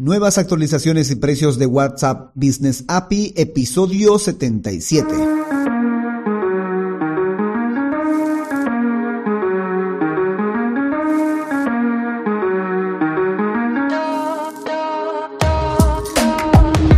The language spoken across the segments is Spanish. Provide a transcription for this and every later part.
Nuevas actualizaciones y precios de WhatsApp Business API, episodio 77.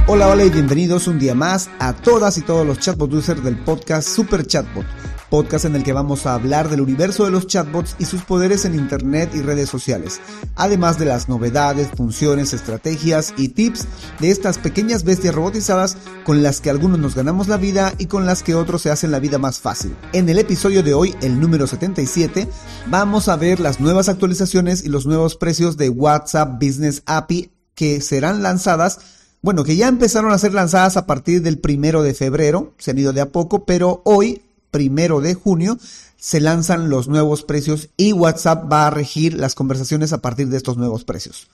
Hola, hola y bienvenidos un día más a todas y todos los chatbot users del podcast Super Chatbot podcast en el que vamos a hablar del universo de los chatbots y sus poderes en Internet y redes sociales, además de las novedades, funciones, estrategias y tips de estas pequeñas bestias robotizadas con las que algunos nos ganamos la vida y con las que otros se hacen la vida más fácil. En el episodio de hoy, el número 77, vamos a ver las nuevas actualizaciones y los nuevos precios de WhatsApp Business API que serán lanzadas bueno, que ya empezaron a ser lanzadas a partir del primero de febrero, se han ido de a poco, pero hoy primero de junio se lanzan los nuevos precios y WhatsApp va a regir las conversaciones a partir de estos nuevos precios.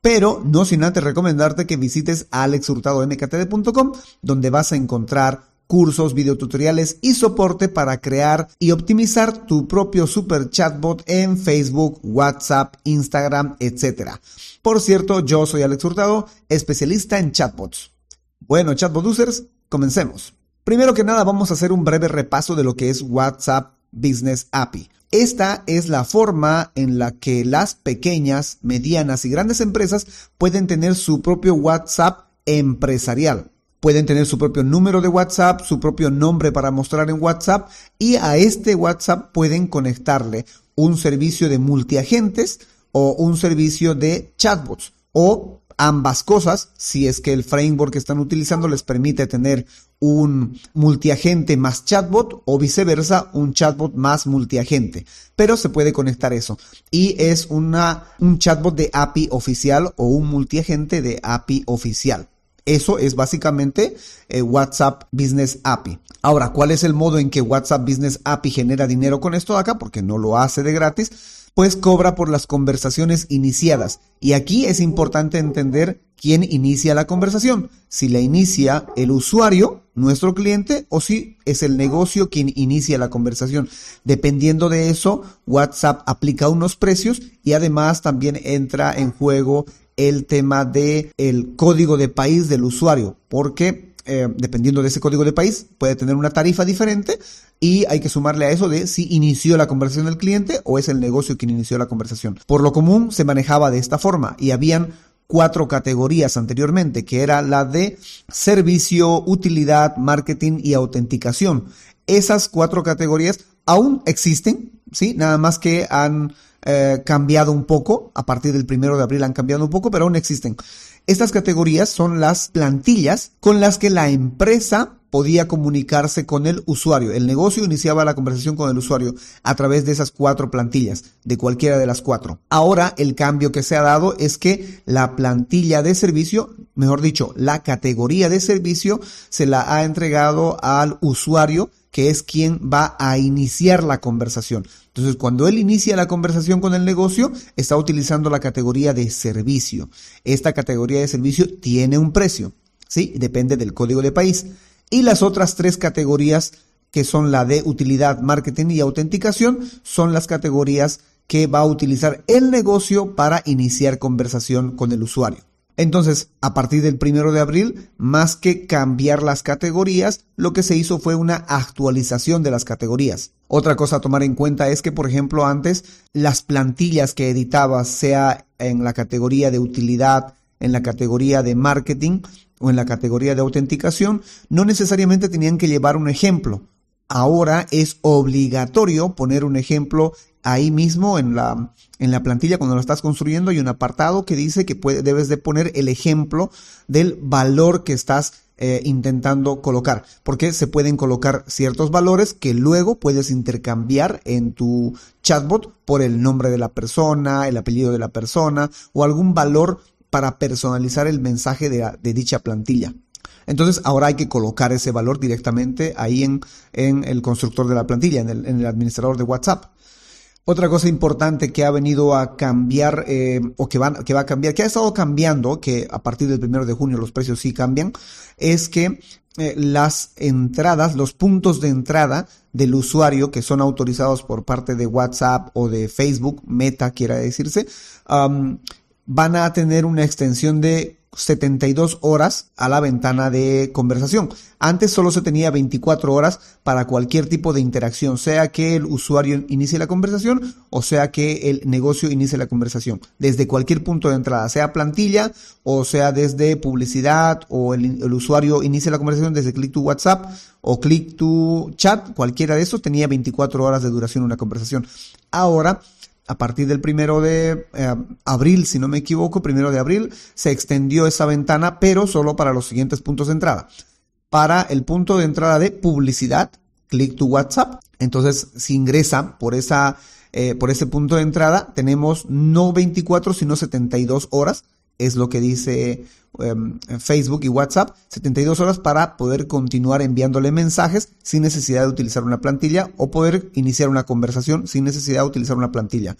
Pero no sin antes recomendarte que visites alexhurtadomktd.com donde vas a encontrar cursos, videotutoriales y soporte para crear y optimizar tu propio super chatbot en Facebook, WhatsApp, Instagram, etc. Por cierto, yo soy Alex Hurtado, especialista en chatbots. Bueno, chatbot users, comencemos. Primero que nada vamos a hacer un breve repaso de lo que es WhatsApp Business API. Esta es la forma en la que las pequeñas, medianas y grandes empresas pueden tener su propio WhatsApp empresarial. Pueden tener su propio número de WhatsApp, su propio nombre para mostrar en WhatsApp y a este WhatsApp pueden conectarle un servicio de multiagentes o un servicio de chatbots o ambas cosas si es que el framework que están utilizando les permite tener un multiagente más chatbot o viceversa, un chatbot más multiagente. Pero se puede conectar eso. Y es una, un chatbot de API oficial o un multiagente de API oficial. Eso es básicamente eh, WhatsApp Business API. Ahora, ¿cuál es el modo en que WhatsApp Business API genera dinero con esto acá? Porque no lo hace de gratis pues cobra por las conversaciones iniciadas. Y aquí es importante entender quién inicia la conversación, si la inicia el usuario, nuestro cliente, o si es el negocio quien inicia la conversación. Dependiendo de eso, WhatsApp aplica unos precios y además también entra en juego el tema de el código de país del usuario, porque eh, dependiendo de ese código de país, puede tener una tarifa diferente y hay que sumarle a eso de si inició la conversación del cliente o es el negocio quien inició la conversación. Por lo común se manejaba de esta forma y habían cuatro categorías anteriormente, que era la de servicio, utilidad, marketing y autenticación. Esas cuatro categorías aún existen, ¿sí? Nada más que han eh, cambiado un poco, a partir del primero de abril han cambiado un poco, pero aún existen. Estas categorías son las plantillas con las que la empresa podía comunicarse con el usuario. El negocio iniciaba la conversación con el usuario a través de esas cuatro plantillas, de cualquiera de las cuatro. Ahora el cambio que se ha dado es que la plantilla de servicio, mejor dicho, la categoría de servicio se la ha entregado al usuario que es quien va a iniciar la conversación. Entonces, cuando él inicia la conversación con el negocio, está utilizando la categoría de servicio. Esta categoría de servicio tiene un precio, ¿sí? Depende del código de país. Y las otras tres categorías, que son la de utilidad, marketing y autenticación, son las categorías que va a utilizar el negocio para iniciar conversación con el usuario. Entonces, a partir del primero de abril, más que cambiar las categorías, lo que se hizo fue una actualización de las categorías. Otra cosa a tomar en cuenta es que, por ejemplo, antes las plantillas que editabas, sea en la categoría de utilidad, en la categoría de marketing o en la categoría de autenticación, no necesariamente tenían que llevar un ejemplo. Ahora es obligatorio poner un ejemplo ahí mismo en la, en la plantilla cuando lo estás construyendo hay un apartado que dice que debes de poner el ejemplo del valor que estás eh, intentando colocar, porque se pueden colocar ciertos valores que luego puedes intercambiar en tu chatbot por el nombre de la persona, el apellido de la persona o algún valor para personalizar el mensaje de, dicha plantilla. Entonces ahora hay que colocar ese valor directamente ahí en, en el constructor de la plantilla, en el administrador de WhatsApp. Otra cosa importante que ha venido a cambiar eh, o que va, que va a cambiar, que ha estado cambiando, que a partir del primero de junio los precios sí cambian, es que eh, las entradas, los puntos de entrada del usuario que son autorizados por parte de WhatsApp o de Facebook, Meta quiera decirse, van a tener una extensión de 72 horas a la ventana de conversación. Antes solo se tenía 24 horas para cualquier tipo de interacción, sea que el usuario inicie la conversación o sea que el negocio inicie la conversación. Desde cualquier punto de entrada, sea plantilla o sea desde publicidad o el, usuario inicie la conversación desde click to WhatsApp o click to chat, cualquiera de estos tenía 24 horas de duración una conversación. Ahora a partir del primero de eh, abril, si no me equivoco, primero de abril, se extendió esa ventana, pero solo para los siguientes puntos de entrada. Para el punto de entrada de publicidad, click to WhatsApp. Entonces, si ingresa por esa, eh, por ese punto de entrada, tenemos no 24, sino 72 horas es lo que dice em, Facebook y WhatsApp, 72 horas para poder continuar enviándole mensajes sin necesidad de utilizar una plantilla o poder iniciar una conversación sin necesidad de utilizar una plantilla.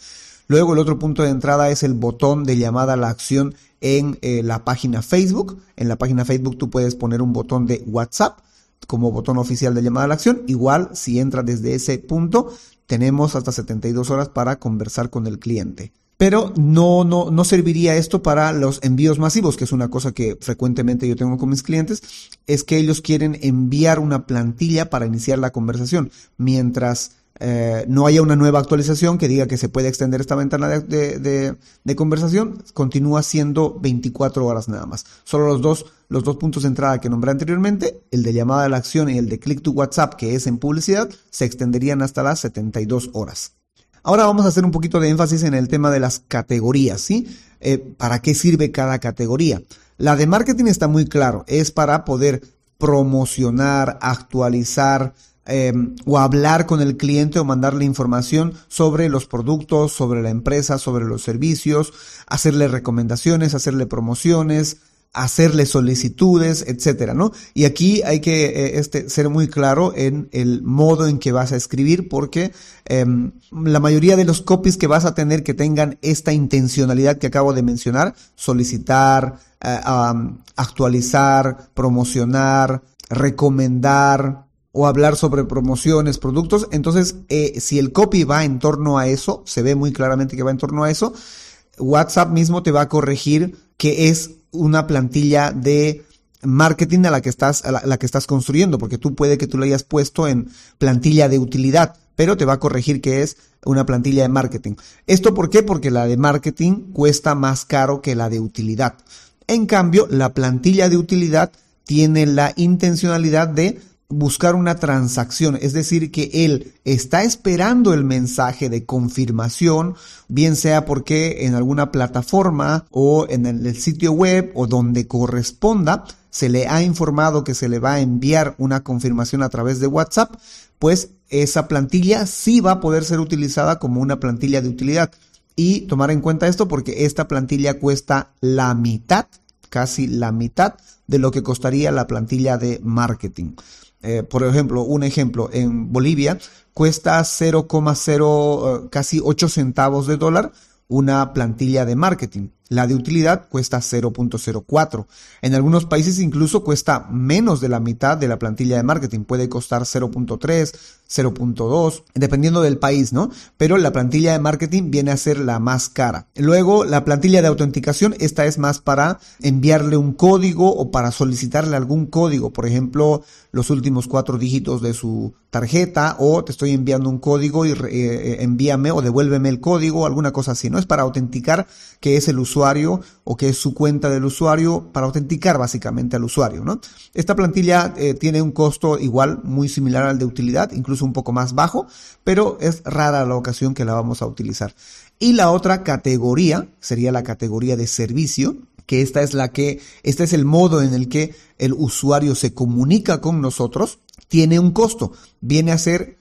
Luego el otro punto de entrada es el botón de llamada a la acción en eh, la página Facebook. En la página Facebook tú puedes poner un botón de WhatsApp como botón oficial de llamada a la acción. Igual si entra desde ese punto, tenemos hasta 72 horas para conversar con el cliente. Pero no, no, no serviría esto para los envíos masivos, que es una cosa que frecuentemente yo tengo con mis clientes, es que ellos quieren enviar una plantilla para iniciar la conversación, mientras eh, no haya una nueva actualización que diga que se puede extender esta ventana de, de, de, conversación, continúa siendo 24 horas nada más. Solo los dos, los dos puntos de entrada que nombré anteriormente, el de llamada a la acción y el de click to WhatsApp, que es en publicidad, se extenderían hasta las 72 horas. Ahora vamos a hacer un poquito de énfasis en el tema de las categorías, ¿sí? Eh, ¿Para qué sirve cada categoría? La de marketing está muy claro, es para poder promocionar, actualizar eh, o hablar con el cliente o mandarle información sobre los productos, sobre la empresa, sobre los servicios, hacerle recomendaciones, hacerle promociones, hacerle solicitudes, etcétera, ¿no? Y aquí hay que eh, este, ser muy claro en el modo en que vas a escribir, porque em, la mayoría de los copies que vas a tener que tengan esta intencionalidad que acabo de mencionar, solicitar, eh, actualizar, promocionar, recomendar o hablar sobre promociones, productos, entonces eh, si el copy va en torno a eso, se ve muy claramente que va en torno a eso, WhatsApp mismo te va a corregir que es una plantilla de marketing a la que estás, a la, que estás construyendo, porque tú puede que tú lo hayas puesto en plantilla de utilidad, pero te va a corregir que es una plantilla de marketing. ¿Esto por qué? Porque la de marketing cuesta más caro que la de utilidad. En cambio, la plantilla de utilidad tiene la intencionalidad de buscar una transacción, es decir, que él está esperando el mensaje de confirmación, bien sea porque en alguna plataforma o en el sitio web o donde corresponda, se le ha informado que se le va a enviar una confirmación a través de WhatsApp, pues esa plantilla sí va a poder ser utilizada como una plantilla de utilidad. Y tomar en cuenta esto porque esta plantilla cuesta la mitad, casi la mitad de lo que costaría la plantilla de marketing. Eh, por ejemplo, un ejemplo, en Bolivia cuesta 0,0 eh, casi 8 centavos de dólar una plantilla de marketing. La de utilidad cuesta 0.04. En algunos países incluso cuesta menos de la mitad de la plantilla de marketing. Puede costar 0.3, 0.2, dependiendo del país, ¿no? Pero la plantilla de marketing viene a ser la más cara. Luego, la plantilla de autenticación, esta es más para enviarle un código o para solicitarle algún código. Por ejemplo, los últimos cuatro dígitos de su tarjeta o te estoy enviando un código y eh, envíame o devuélveme el código, alguna cosa así, ¿no? Es para autenticar que es el usuario o que es su cuenta del usuario, para autenticar básicamente al usuario, ¿no? Esta plantilla eh, tiene un costo igual, muy similar al de utilidad, incluso un poco más bajo, pero es rara la ocasión que la vamos a utilizar. Y la otra categoría sería la categoría de servicio, que esta es la que, este es el modo en el que el usuario se comunica con nosotros, tiene un costo. Viene a ser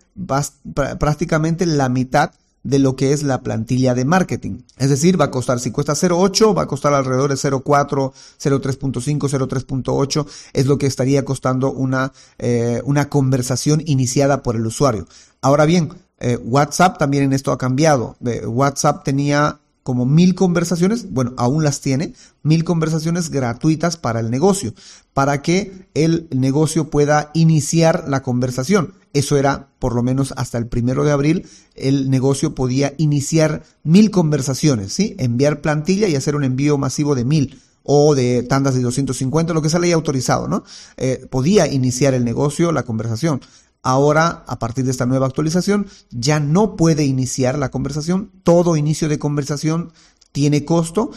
prácticamente la mitad de lo que es la plantilla de marketing. Es decir, va a costar, si cuesta 0.8, va a costar alrededor de 0.4, 0.3.5, 0.3.8, es lo que estaría costando una, eh, una conversación iniciada por el usuario. Ahora bien, eh, WhatsApp también en esto ha cambiado. WhatsApp tenía como mil conversaciones, bueno, aún las tiene, mil conversaciones gratuitas para el negocio, para que el negocio pueda iniciar la conversación. Eso era, por lo menos hasta el primero de abril, el negocio podía iniciar mil conversaciones, ¿sí? Enviar plantilla y hacer un envío masivo de mil o de tandas de 250, lo que sale autorizado, ¿no? Eh, podía iniciar el negocio, la conversación. Ahora, a partir de esta nueva actualización, ya no puede iniciar la conversación. Todo inicio de conversación tiene costo,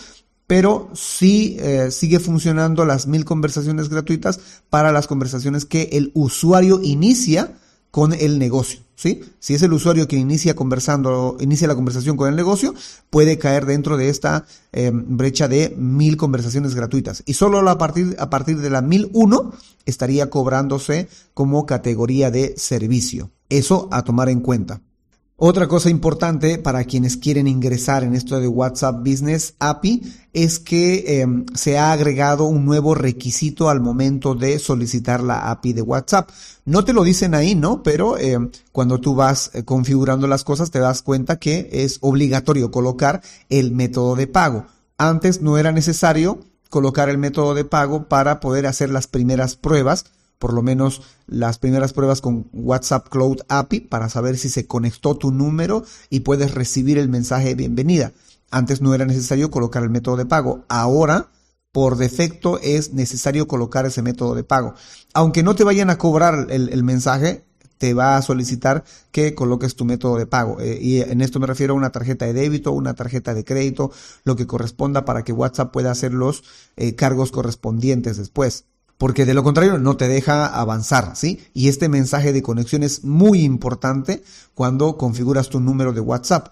pero sí eh, sigue funcionando las mil conversaciones gratuitas para las conversaciones que el usuario inicia con el negocio. ¿sí? Si es el usuario que inicia conversando, inicia la conversación con el negocio, puede caer dentro de esta em, brecha de mil conversaciones gratuitas. Y solo a partir, a partir de la mil uno estaría cobrándose como categoría de servicio. Eso a tomar en cuenta. Otra cosa importante para quienes quieren ingresar en esto de WhatsApp Business API es que em, se ha agregado un nuevo requisito al momento de solicitar la API de WhatsApp. No te lo dicen ahí, ¿no? Pero em, cuando tú vas eh, configurando las cosas te das cuenta que es obligatorio colocar el método de pago. Antes no era necesario colocar el método de pago para poder hacer las primeras pruebas por lo menos las primeras pruebas con WhatsApp Cloud API para saber si se conectó tu número y puedes recibir el mensaje de bienvenida. Antes no era necesario colocar el método de pago. Ahora, por defecto, es necesario colocar ese método de pago. Aunque no te vayan a cobrar el, mensaje, te va a solicitar que coloques tu método de pago. Eh, y en esto me refiero a una tarjeta de débito, una tarjeta de crédito, lo que corresponda para que WhatsApp pueda hacer los eh, cargos correspondientes después porque de lo contrario no te deja avanzar, ¿sí? Y este mensaje de conexión es muy importante cuando configuras tu número de WhatsApp.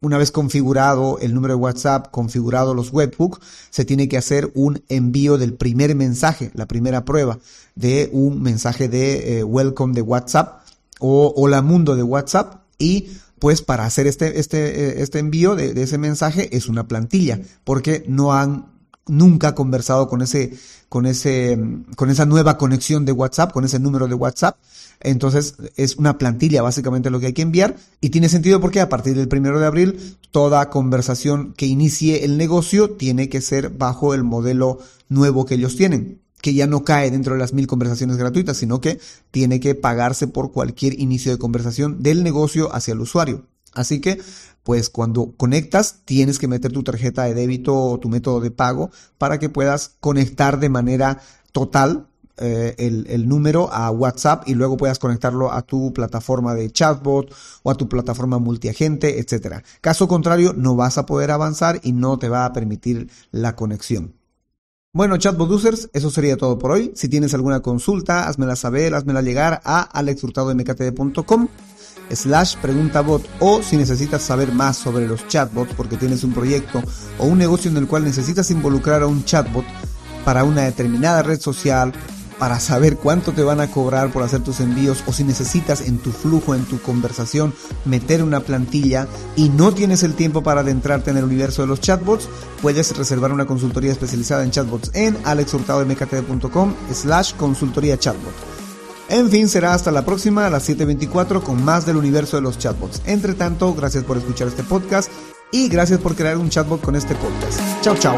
Una vez configurado el número de WhatsApp, configurado los webhooks, se tiene que hacer un envío del primer mensaje, la primera prueba de un mensaje de eh, welcome de WhatsApp o hola mundo de WhatsApp y pues para hacer este, este, eh, este envío de, de, ese mensaje es una plantilla, porque no han nunca conversado con ese, con ese, con esa nueva conexión de WhatsApp, con ese número de WhatsApp. Entonces es una plantilla básicamente lo que hay que enviar y tiene sentido porque a partir del primero de abril toda conversación que inicie el negocio tiene que ser bajo el modelo nuevo que ellos tienen que ya no cae dentro de las mil conversaciones gratuitas, sino que tiene que pagarse por cualquier inicio de conversación del negocio hacia el usuario. Así que pues cuando conectas tienes que meter tu tarjeta de débito o tu método de pago para que puedas conectar de manera total eh, el, número a WhatsApp y luego puedas conectarlo a tu plataforma de chatbot o a tu plataforma multiagente, etcétera. Caso contrario, no vas a poder avanzar y no te va a permitir la conexión. Bueno, chatbot users, eso sería todo por hoy. Si tienes alguna consulta, házmela saber, házmela llegar a alexhurtadomktd.com slash preguntabot o si necesitas saber más sobre los chatbots porque tienes un proyecto o un negocio en el cual necesitas involucrar a un chatbot para una determinada red social, para saber cuánto te van a cobrar por hacer tus envíos o si necesitas en tu flujo, en tu conversación, meter una plantilla y no tienes el tiempo para adentrarte en el universo de los chatbots, puedes reservar una consultoría especializada en chatbots en alexhurtadomktd.com slash consultoría chatbot. En fin, será hasta la próxima a las 7.24 con más del universo de los chatbots. Entre tanto, gracias por escuchar este podcast y gracias por crear un chatbot con este podcast. Chao, chao.